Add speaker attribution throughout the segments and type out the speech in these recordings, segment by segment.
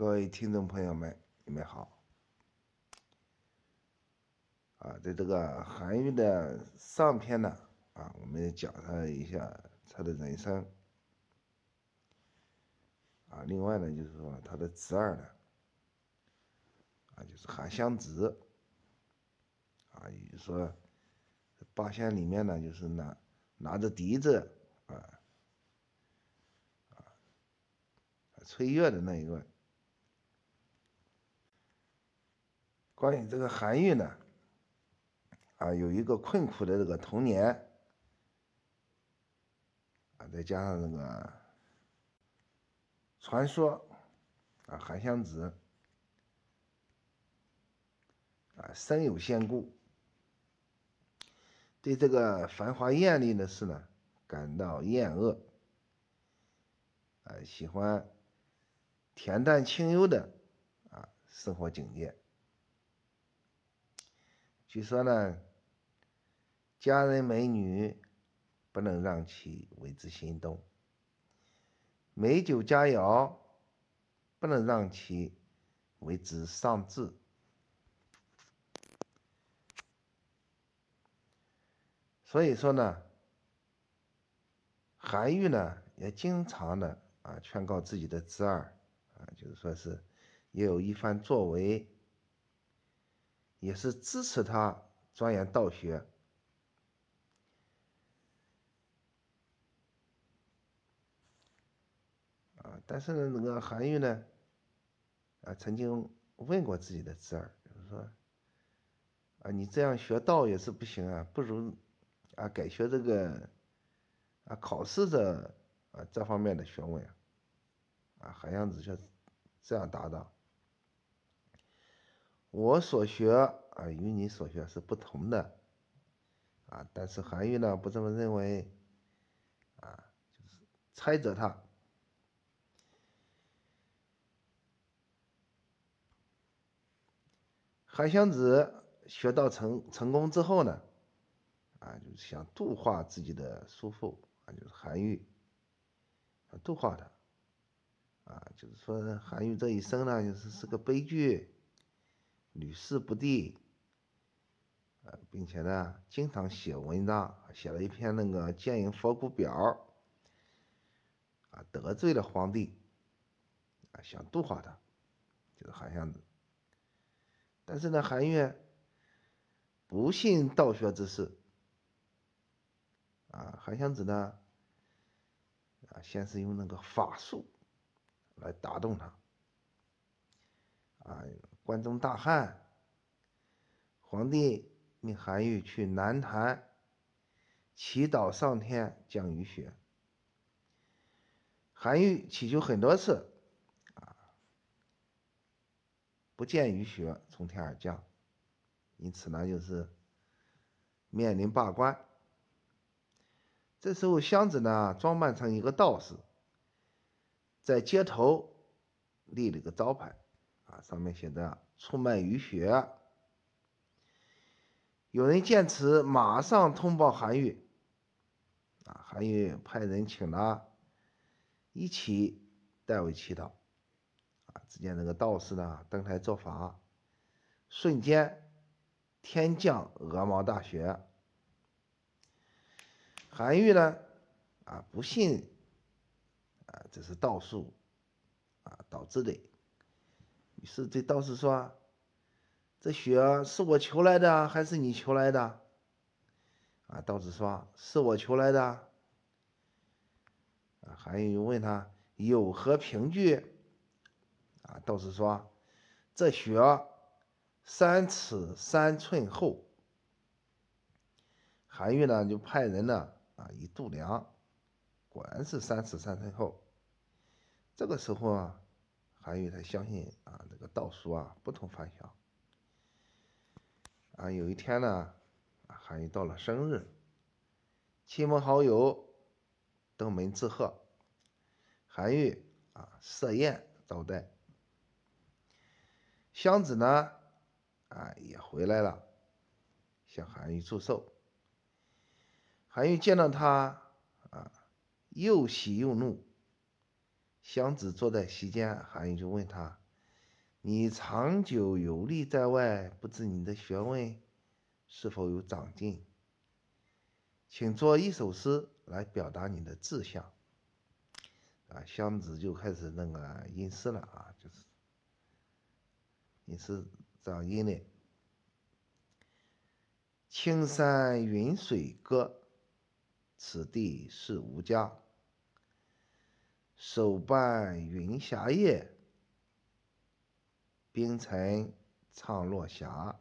Speaker 1: 各位听众朋友们，你们好。啊，在这个韩愈的上篇呢，啊，我们讲他一下他的人生。啊，另外呢，就是说他的侄儿呢，啊，就是韩湘子。啊，也就是说，八仙里面呢，就是拿拿着笛子啊，啊，吹乐的那一个。关于这个韩愈呢，啊，有一个困苦的这个童年，啊，再加上那个传说，啊，韩湘子，啊，生有仙故，对这个繁华艳丽的事呢，感到厌恶，啊，喜欢恬淡清幽的啊生活境界。据说呢，佳人美女不能让其为之心动，美酒佳肴不能让其为之丧志。所以说呢，韩愈呢也经常的啊劝告自己的侄儿啊，就是说是也有一番作为。也是支持他钻研道学啊，但是呢，那个韩愈呢，啊，曾经问过自己的侄儿，就是说，啊，你这样学道也是不行啊，不如啊改学这个啊考试的啊这方面的学问啊，啊，韩湘子就这样答道。我所学啊，与你所学是不同的，啊，但是韩愈呢不这么认为，啊，就是猜测他。韩湘子学到成成功之后呢，啊，就是想度化自己的叔父啊，就是韩愈，度化他，啊，就是说韩愈这一生呢，就是是个悲剧。屡试不第，呃，并且呢，经常写文章，写了一篇那个《谏引佛骨表》，啊，得罪了皇帝，啊，想度化他，就是韩湘子。但是呢，韩愈不信道学之事，啊，韩湘子呢，啊，先是用那个法术来打动他，啊。关中大旱，皇帝命韩愈去南坛祈祷上天降雨雪。韩愈祈求很多次，啊，不见雨雪从天而降，因此呢，就是面临罢官。这时候，箱子呢装扮成一个道士，在街头立了个招牌。啊，上面写着“出卖雨雪”。有人见此，马上通报韩愈。啊，韩愈派人请了一起代为祈祷。啊，只见那个道士呢登台做法，瞬间天降鹅毛大雪。韩愈呢，啊不信，啊这是道术，啊导致的。于是这道士说：“这雪是我求来的还是你求来的？”啊，道士说：“是我求来的。”啊，韩愈又问他有何凭据？啊，道士说：“这雪三尺三寸厚。”韩愈呢就派人呢啊一度量，果然是三尺三寸厚。这个时候啊。韩愈他相信啊，这个道术啊不同凡响。啊，有一天呢，韩愈到了生日，亲朋好友登门致贺，韩愈啊设宴招待。湘子呢啊也回来了，向韩愈祝寿。韩愈见到他啊，又喜又怒。湘子坐在席间，韩愈就问他：“你长久游历在外，不知你的学问是否有长进？请作一首诗来表达你的志向。啊，箱子就开始那个吟诗了啊，就是吟诗这样吟的：青山云水歌，此地是吾家。手伴云霞夜。冰城唱落霞，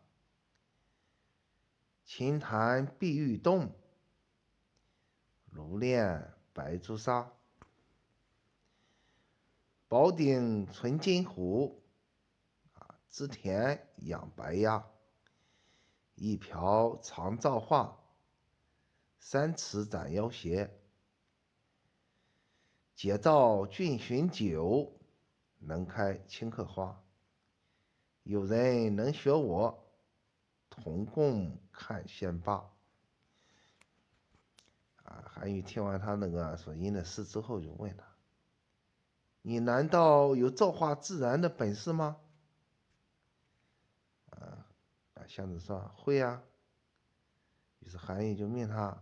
Speaker 1: 琴弹碧玉动，炉炼白朱砂。宝鼎存金壶，啊，织田养白鸭。一瓢藏造化，三尺斩妖邪。解造俊寻酒，能开青客花。有人能学我，同共看仙罢。啊，韩愈听完他那个所吟的诗之后，就问他：“你难道有造化自然的本事吗？”啊，啊，箱子说：“会呀。”于是韩愈就命他：“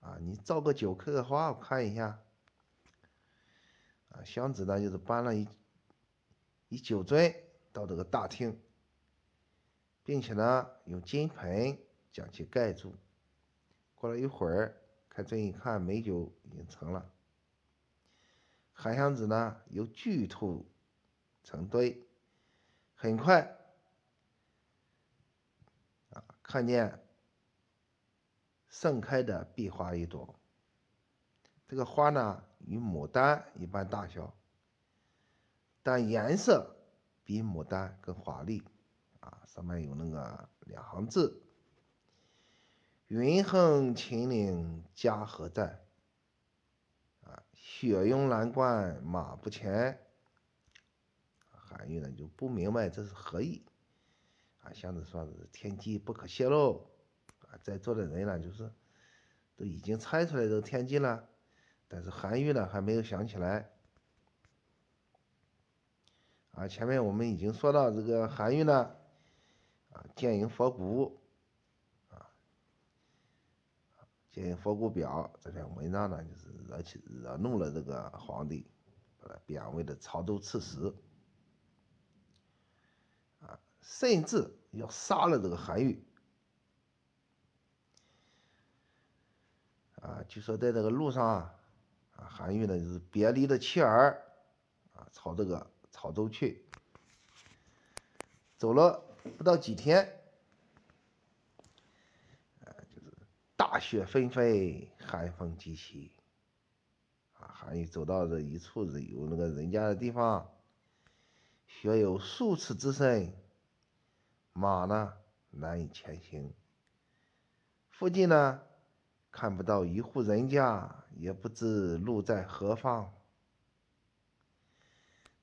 Speaker 1: 啊，你造个酒，刻个花，我看一下。”啊，箱子呢，就是搬了一一酒樽。到这个大厅，并且呢，用金盆将其盖住。过了一会儿，开尊一看，美酒已经成了。韩湘子呢，又巨土成堆，很快啊，看见盛开的碧花一朵。这个花呢，与牡丹一般大小，但颜色。比牡丹更华丽，啊，上面有那个两行字：“云横秦岭家何在？啊，雪拥蓝关马不前。”韩愈呢就不明白这是何意，啊，箱子说是天机不可泄露，啊，在座的人呢就是都已经猜出来这个天机了，但是韩愈呢还没有想起来。啊，前面我们已经说到这个韩愈呢，啊，建营佛骨，啊，建营佛骨表这篇文章呢，就是惹起惹怒了这个皇帝，把他贬为了潮州刺史，啊，甚至要杀了这个韩愈，啊，据说在这个路上啊，韩愈呢就是别离的妻儿，啊，朝这个。潮州去，走了不到几天，呃，就是大雪纷飞，寒风急起，啊，韩愈走到这一处有那个人家的地方，雪有数尺之深，马呢难以前行，附近呢看不到一户人家，也不知路在何方。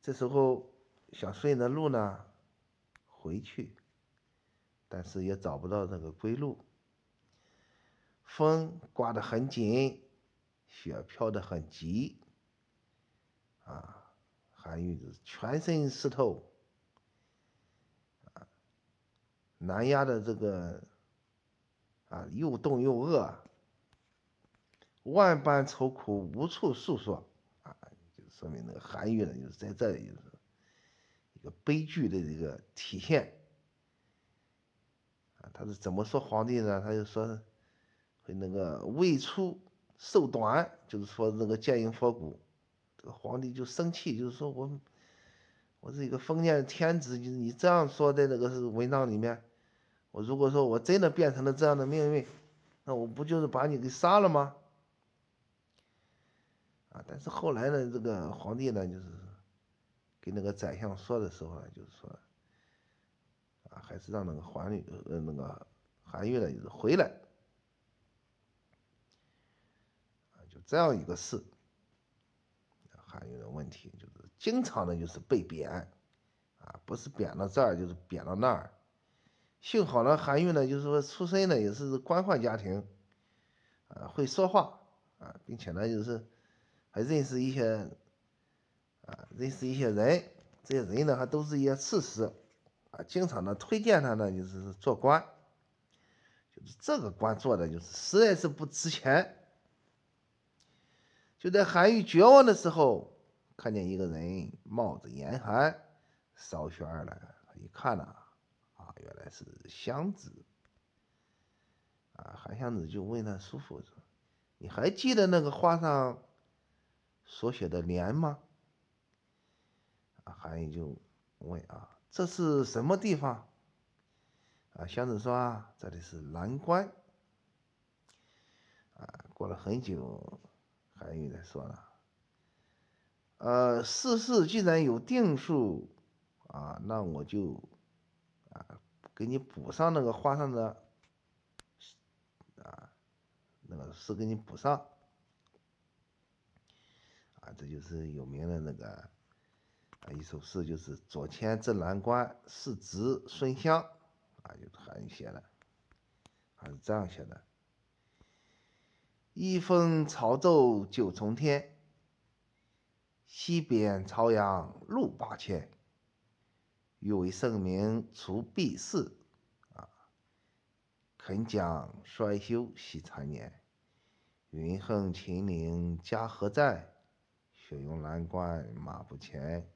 Speaker 1: 这时候想顺着路呢回去，但是也找不到那个归路。风刮得很紧，雪飘得很急，啊，韩愈是全身湿透，啊，难压的这个啊又冻又饿，万般愁苦无处诉说啊，就。说明那个韩愈呢，就是在这里就是一个悲剧的这个体现啊。他是怎么说皇帝呢？他就说会那个未出寿短，就是说那个建营佛骨，这个皇帝就生气，就是说我我是一个封建天子，就是你这样说在那个是文章里面，我如果说我真的变成了这样的命运，那我不就是把你给杀了吗？但是后来呢，这个皇帝呢，就是跟那个宰相说的时候呢，就是说，啊，还是让那个皇帝呃那个韩愈呢，就是回来，啊，就这样一个事。韩愈的问题就是经常的就是被贬，啊，不是贬到这儿就是贬到那儿。幸好呢，韩愈呢，就是说出身呢也是官宦家庭，啊，会说话，啊，并且呢就是。还认识一些啊，认识一些人，这些人呢还都是一些刺史啊，经常呢推荐他呢就是做官，就是这个官做的就是实在是不值钱。就在韩愈绝望的时候，看见一个人冒着严寒烧雪而来，一看呢，啊，原来是湘子。啊，韩湘子就问他叔父说：“你还记得那个画上所写的年吗？”啊，韩愈就问：“啊，这是什么地方？”啊，湘子说：“啊，这里是南关。”啊，过了很久。韩愈才说了，呃，世事既然有定数，啊，那我就啊给你补上那个画上的啊那个诗给你补上，这就是有名的那个啊一首诗，就是“左迁至蓝关，是侄孙湘”，啊，就是韩愈写的，还是这样写的。一封朝奏九重天，西边朝阳路八千。欲为圣明除弊事，啊，肯将衰休惜残年。云横秦岭家何在？雪拥蓝关马不前。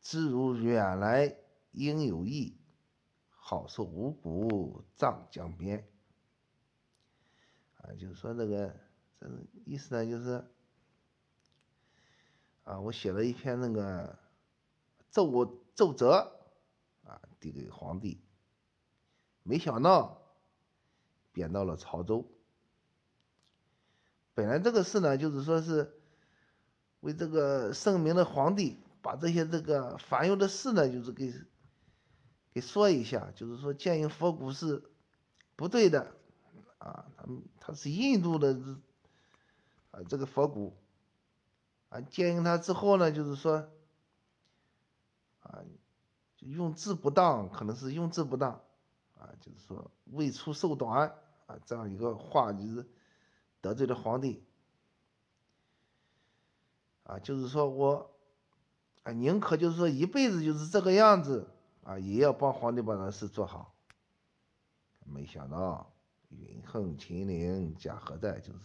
Speaker 1: 知如远来应有意，好受五谷葬江边。啊，就是说这个，这意思呢，就是啊，我写了一篇那个奏奏折，啊，递给皇帝，没想到贬到了潮州。本来这个事呢，就是说是为这个圣明的皇帝把这些这个烦忧的事呢，就是给给说一下，就是说建议佛骨是不对的。啊，他们他是印度的，啊，这个佛骨，啊，建议他之后呢，就是说，啊，用字不当，可能是用字不当，啊，就是说未出寿短，啊，这样一个话就是得罪了皇帝，啊，就是说我，啊，宁可就是说一辈子就是这个样子，啊，也要帮皇帝把那事做好，没想到。云横秦岭家何在？就是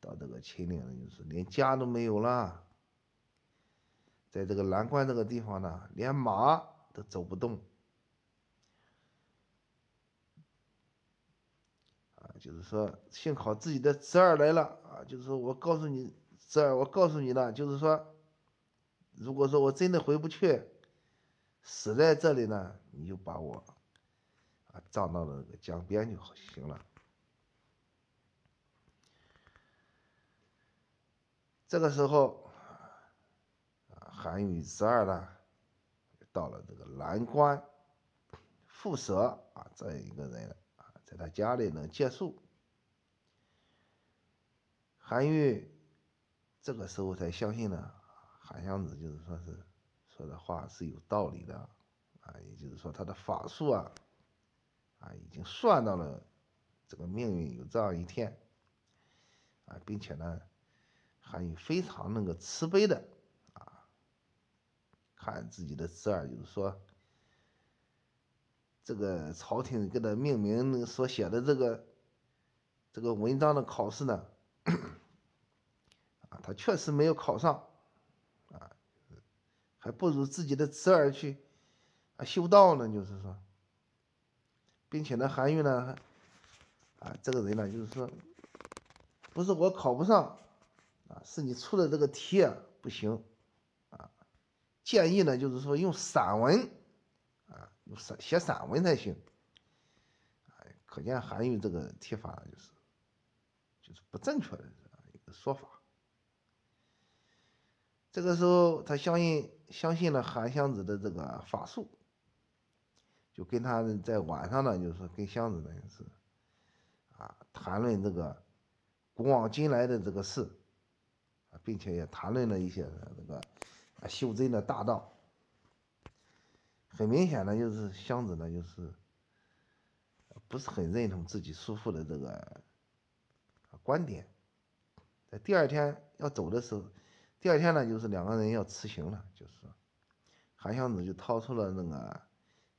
Speaker 1: 到这个秦岭，就是连家都没有了，在这个蓝关这个地方呢，连马都走不动。啊，就是说，幸好自己的侄儿来了啊，就是说我告诉你，这儿，我告诉你了，就是说，如果说我真的回不去，死在这里呢，你就把我啊。葬到了那个江边就行了。这个时候，啊，韩愈侄儿呢，到了这个蓝关，副舍啊，这样一个人啊，在他家里呢借宿。韩愈这个时候才相信呢，韩湘子就是说是说的话是有道理的，啊，也就是说他的法术啊。啊，已经算到了这个命运有这样一天啊，并且呢，韩愈非常那个慈悲的啊，看自己的侄儿，就是说，这个朝廷给他命名所写的这个这个文章的考试呢，他确实没有考上啊，还不如自己的侄儿去啊修道呢，就是说。并且呢，韩愈呢，啊，这个人呢，就是说，不是我考不上，啊，是你出的这个题啊不行，啊，建议呢，就是说用散文，啊，用散写散文才行，啊，可见韩愈这个提法就是，就是不正确的一个说法。这个时候，他相信相信了韩湘子的这个法术。就跟他在晚上呢，就是跟箱子呢是，啊，谈论这个古往今来的这个事，啊，并且也谈论了一些这个修真的大道。很明显的，就是箱子呢，就是不是很认同自己叔父的这个观点。在第二天要走的时候，第二天呢，就是两个人要辞行了，就是韩湘子就掏出了那个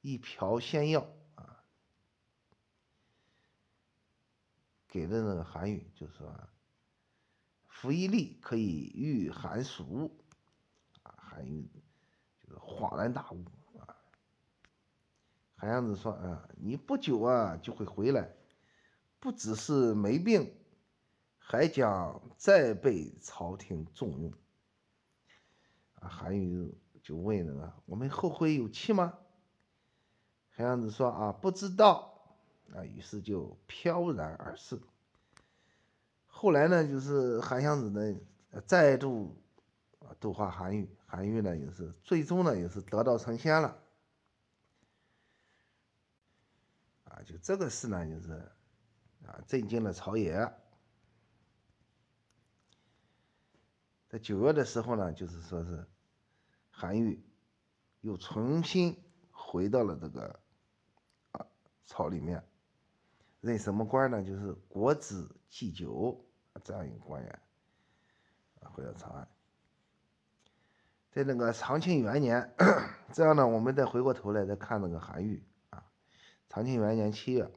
Speaker 1: 一瓢仙药啊，给的那个韩愈，就说服一粒可以御寒暑。啊，韩愈就是恍然大悟啊。韩湘子说啊，你不久啊就会回来，不只是没病，还将再被朝廷重用。啊，韩愈。就问那个我们后会有期吗？韩湘子说啊，不知道啊，于是就飘然而逝。后来呢，就是韩湘子呢再度啊度化韩愈，韩愈呢也是最终呢也是得道成仙了。啊，就这个事呢，就是啊震惊了朝野。在九月的时候呢，就是说是。韩愈又重新回到了这个啊朝里面，任什么官呢？就是国子祭酒这样一个官员啊，回到长安。在那个长庆元年，这样呢，我们再回过头来再看那个韩愈啊。长庆元年七月，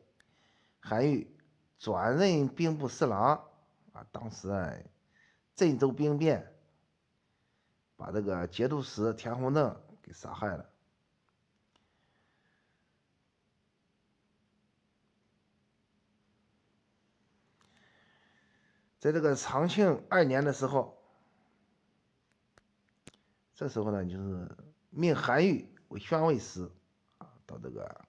Speaker 1: 韩愈转任兵部侍郎啊，当时啊，郑州兵变。把这个节度使田弘正给杀害了。在这个长庆二年的时候，这时候呢，就是命韩愈为宣慰使啊，到这个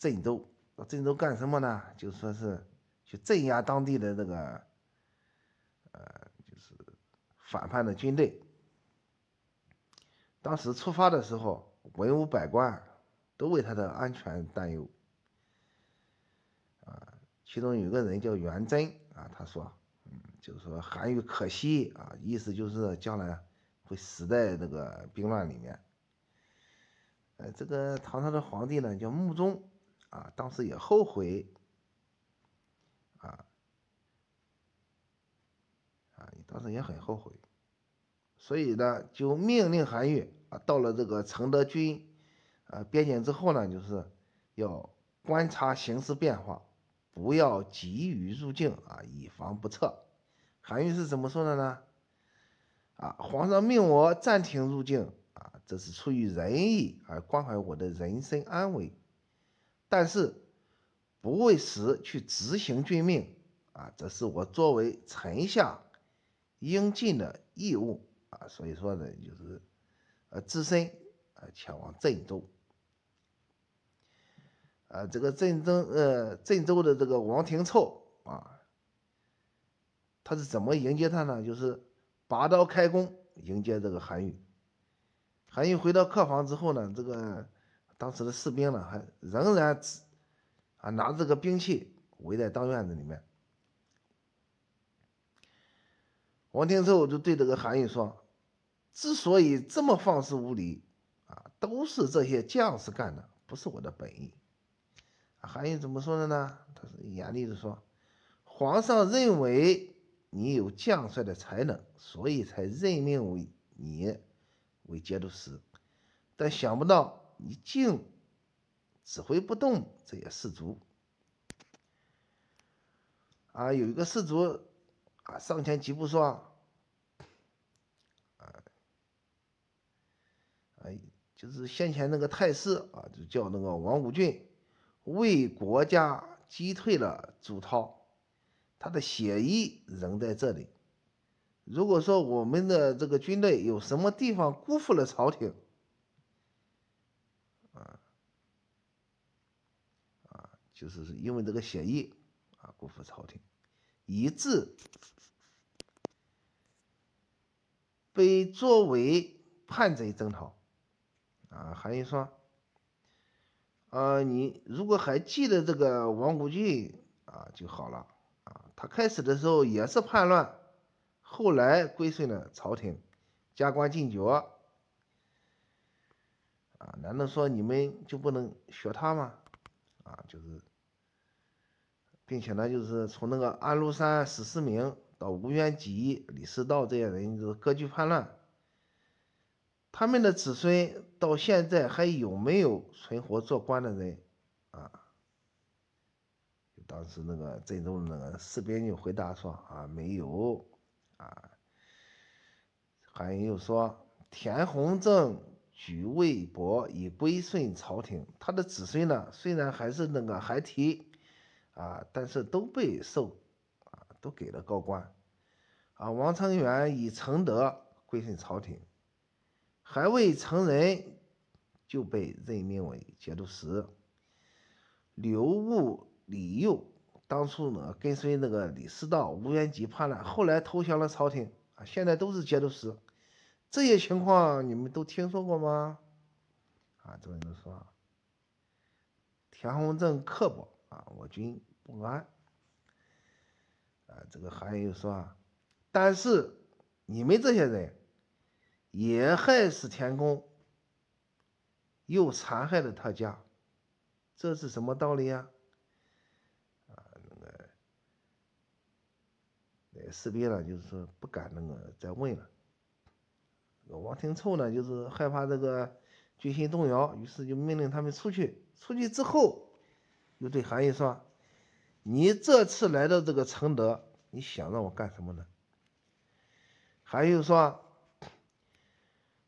Speaker 1: 郑州，到郑州干什么呢？就说是去镇压当地的这个，反叛的军队，当时出发的时候，文武百官都为他的安全担忧。啊，其中有个人叫元贞啊，他说，嗯，就是说韩愈可惜啊，意思就是将来会死在这个兵乱里面。呃，这个唐朝的皇帝呢叫穆宗啊，当时也后悔。当时也很后悔，所以呢，就命令韩愈啊，到了这个承德军啊边境之后呢，就是要观察形势变化，不要急于入境啊，以防不测。韩愈是怎么说的呢？啊，皇上命我暂停入境啊，这是出于仁义而关怀我的人身安危，但是不为时去执行军命啊，这是我作为臣下。应尽的义务啊，所以说呢，就是呃，自身啊前往郑州啊，这个郑州呃，郑州的这个王廷凑啊，他是怎么迎接他呢？就是拔刀开弓迎接这个韩愈。韩愈回到客房之后呢，这个当时的士兵呢，还仍然啊拿着这个兵器围在当院子里面。王廷寿就对这个韩愈说：“之所以这么放肆无礼，啊，都是这些将士干的，不是我的本意。”韩愈怎么说的呢？他是严厉的说：“皇上认为你有将帅的才能，所以才任命为你为节度使，但想不到你竟指挥不动这些士卒。”啊，有一个士卒。啊，上前几步说：“啊，哎，就是先前那个太师啊，就叫那个王武俊，为国家击退了朱涛，他的血衣仍在这里。如果说我们的这个军队有什么地方辜负了朝廷，啊，啊，就是因为这个血衣啊，辜负朝廷，以致。”被作为叛贼征讨，啊，韩愈说，呃，你如果还记得这个王古俊啊就好了，啊，他开始的时候也是叛乱，后来归顺了朝廷，加官进爵，啊，难道说你们就不能学他吗？啊，就是，并且呢，就是从那个安禄山、史思明。到吴元吉、李师道这些人就是割据叛乱，他们的子孙到现在还有没有存活做官的人啊？当时那个郑州那个士兵就回答说啊，没有啊。韩愈又说，田弘正举魏博已归顺朝廷，他的子孙呢，虽然还是那个孩提啊，但是都被授啊，都给了高官啊。王承元以承德归顺朝廷，还未成人就被任命为节度使。刘戊。李佑当初呢，跟随那个李师道、吴元吉叛乱，后来投降了朝廷啊，现在都是节度使。这些情况你们都听说过吗？啊，这个人说，田弘正刻薄啊，我军不安。啊，这个韩愈说，但是你们这些人也害死田公，又残害了他家，这是什么道理呀那个？士兵呢，就是说不敢那个再问了。王廷凑呢，就是害怕这个军心动摇，于是就命令他们出去。出去之后，又对韩愈说：“你这次来到这个承德，你想让我干什么呢？”韩愈说：“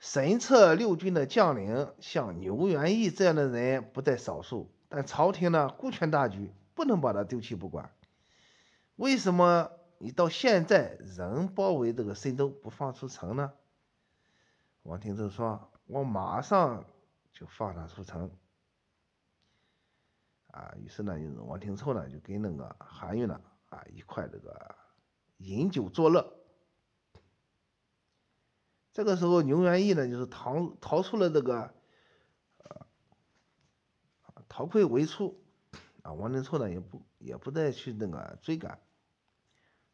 Speaker 1: 神策六军的将领，像牛元义这样的人不在少数，但朝廷呢顾全大局，不能把他丢弃不管。为什么？”你到现在仍包围这个深州不放出城呢？王廷洲说：“我马上就放他出城。”啊，于是呢，就是王廷凑呢，就跟那个韩愈呢，啊一块这个饮酒作乐。这个时候，牛元义呢，就是逃逃出了这个，呃，逃溃为出，啊，王廷凑呢也不也不再去那个追赶。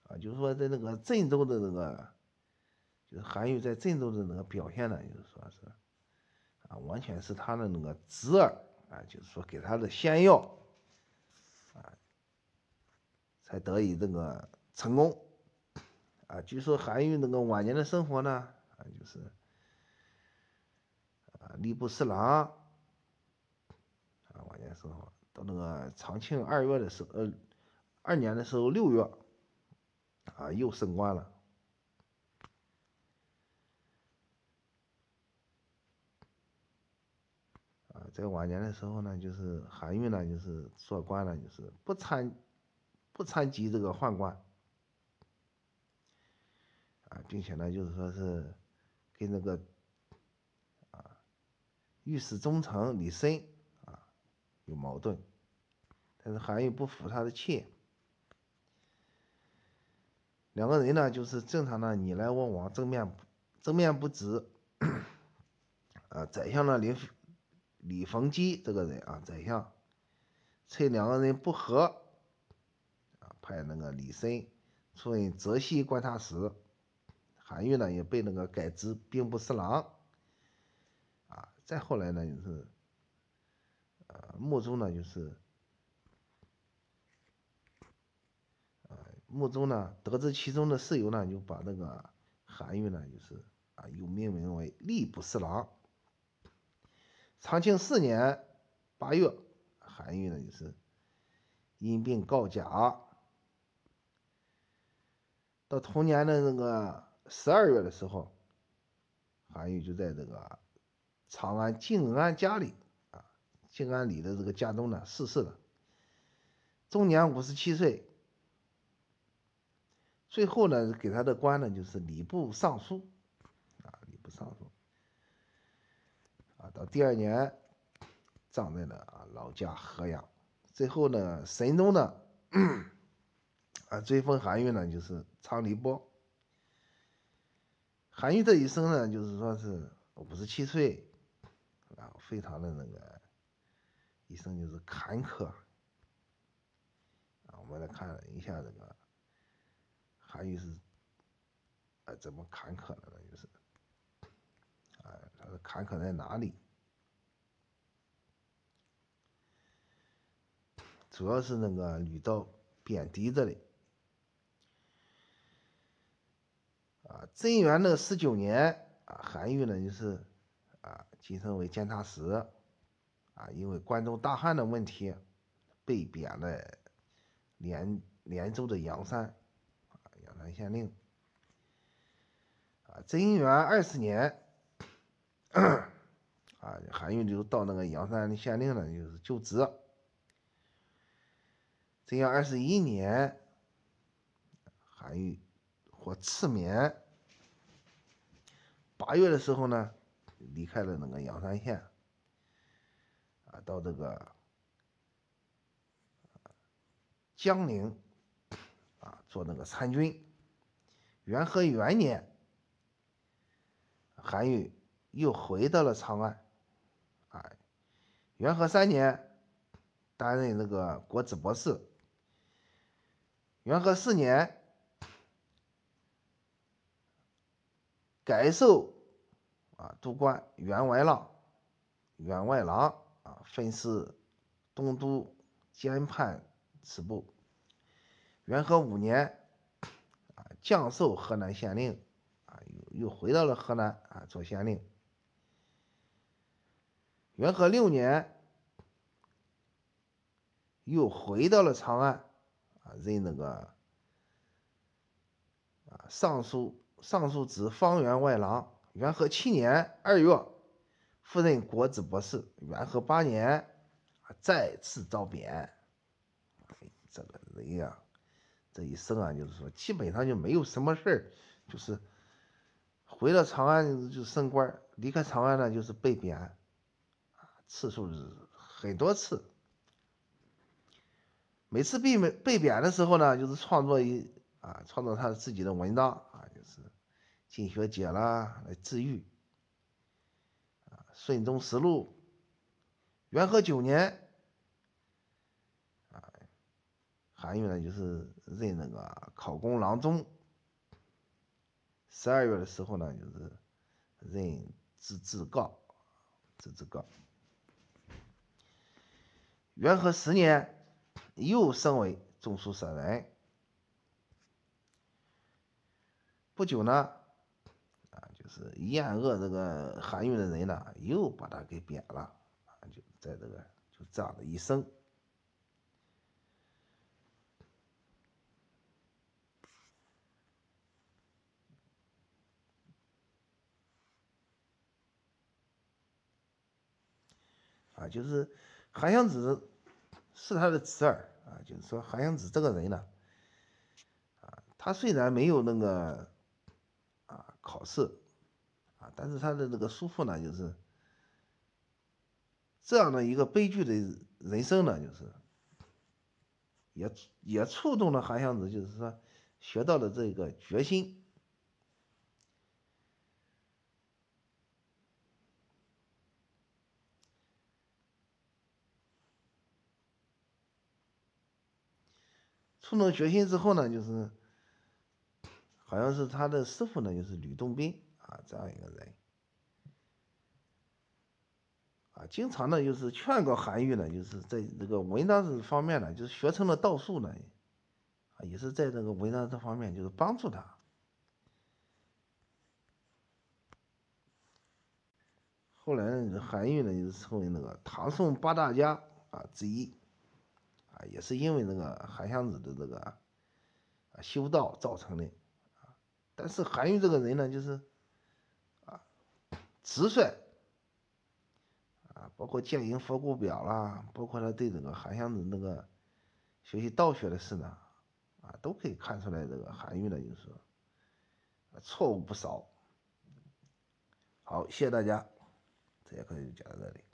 Speaker 1: 啊，就是说，在那个郑州的那个，就是韩愈在郑州的那个表现呢，就是说是，啊，完全是他的那个侄儿啊，就是说给他的仙药，啊，才得以这个成功，啊，据说韩愈那个晚年的生活呢，啊，就是，啊，吏部侍郎，啊，晚年时候到那个长庆二月的时候，呃，二年的时候六月。啊，又升官了。啊，在晚年的时候呢，就是韩愈呢，就是做官呢，就是不参不参及这个宦官。啊，并且呢，就是说是跟那个啊御史中丞李森啊有矛盾，但是韩愈不服他的妾。两个人呢，就是正常的你来我往，正面正面不直。啊，宰相呢，李李逢基这个人啊，宰相趁两个人不和，啊，派那个李森出任浙西观察使，韩愈呢也被那个改职兵部侍郎。啊，再后来呢，就是，呃，穆宗呢就是。呃穆宗呢，得知其中的事由呢，就把那个韩愈呢，就是啊，又命名为吏部侍郎。长庆四年八月，韩愈呢就是因病告假。到同年的那个十二月的时候，韩愈就在这个长安静安家里啊，静安里的这个家中呢逝世了，终年五十七岁。最后呢，给他的官呢就是礼部尚书，啊，礼部尚书，啊，到第二年葬在了啊老家河阳。最后呢，神宗呢，啊追封韩愈呢就是昌黎伯。韩愈这一生呢，就是说是五十七岁，啊，非常的那个一生就是坎坷。啊，我们来看一下这个。韩愈是啊，怎么坎坷的呢？就是，啊，他的坎坷在哪里？主要是那个屡遭贬低这里。啊，贞元的十九年，啊，韩愈呢就是啊晋升为监察使，啊因为关中大旱的问题被贬了连连州的阳山，啊阳山县令。啊贞元二十年，啊韩愈就到那个阳山县令呢，就是就职。贞元二十一年，韩愈获赐免。八月的时候呢，离开了那个阳山县，啊，到这个江陵，啊，做那个参军。元和元年，韩愈又回到了长安，啊，元和三年，担任那个国子博士。元和四年。改授啊督官员外郎、员外郎啊，分司东都监判此部。元和五年啊，降授河南县令啊，又又回到了河南啊做县令。元和六年又回到了长安啊，任那个啊尚书。尚书指方员外郎，元和七年二月，复任国子博士。元和八年，再次遭贬。这个人呀，这一生啊，就是说，基本上就没有什么事儿，就是回了长安就升官，离开长安呢就是被贬，次数是很多次。每次被被贬的时候呢，就是创作一啊，创作他自己的文章啊，就是。进学解啦，来治愈。啊，《顺宗实录》。元和九年，啊，韩愈呢就是任那个考功郎中。十二月的时候呢，就是任知制诰，知制诰。元和十年，又升为中书舍人。不久呢。是厌恶这个韩愈的人呢，又把他给贬了啊！就在这个就这样的一生啊，就是韩湘子是他的侄儿啊。就是说韩湘子这个人呢，啊，他虽然没有那个啊考试。但是他的那个叔父呢，就是这样的一个悲剧的人生呢，就是也也触动了韩湘子，就是说学到了这个决心。触动决心之后呢，就是好像是他的师傅呢，就是吕洞宾。啊，这样一个人，啊，经常呢就是劝告韩愈呢，就是在这个文章这方面呢，就是学成了道术呢，啊，也是在这个文章这方面就是帮助他。后来呢，韩愈呢就是成为那个唐宋八大家啊之一，啊，也是因为那个韩湘子的这个啊修道造成的，啊，但是韩愈这个人呢，就是。直率啊，包括建营佛骨表啦，包括他对这个韩湘子那个学习道学的事呢，啊，都可以看出来这个韩愈呢，就是错误不少。好，谢谢大家，这节课就讲到这里。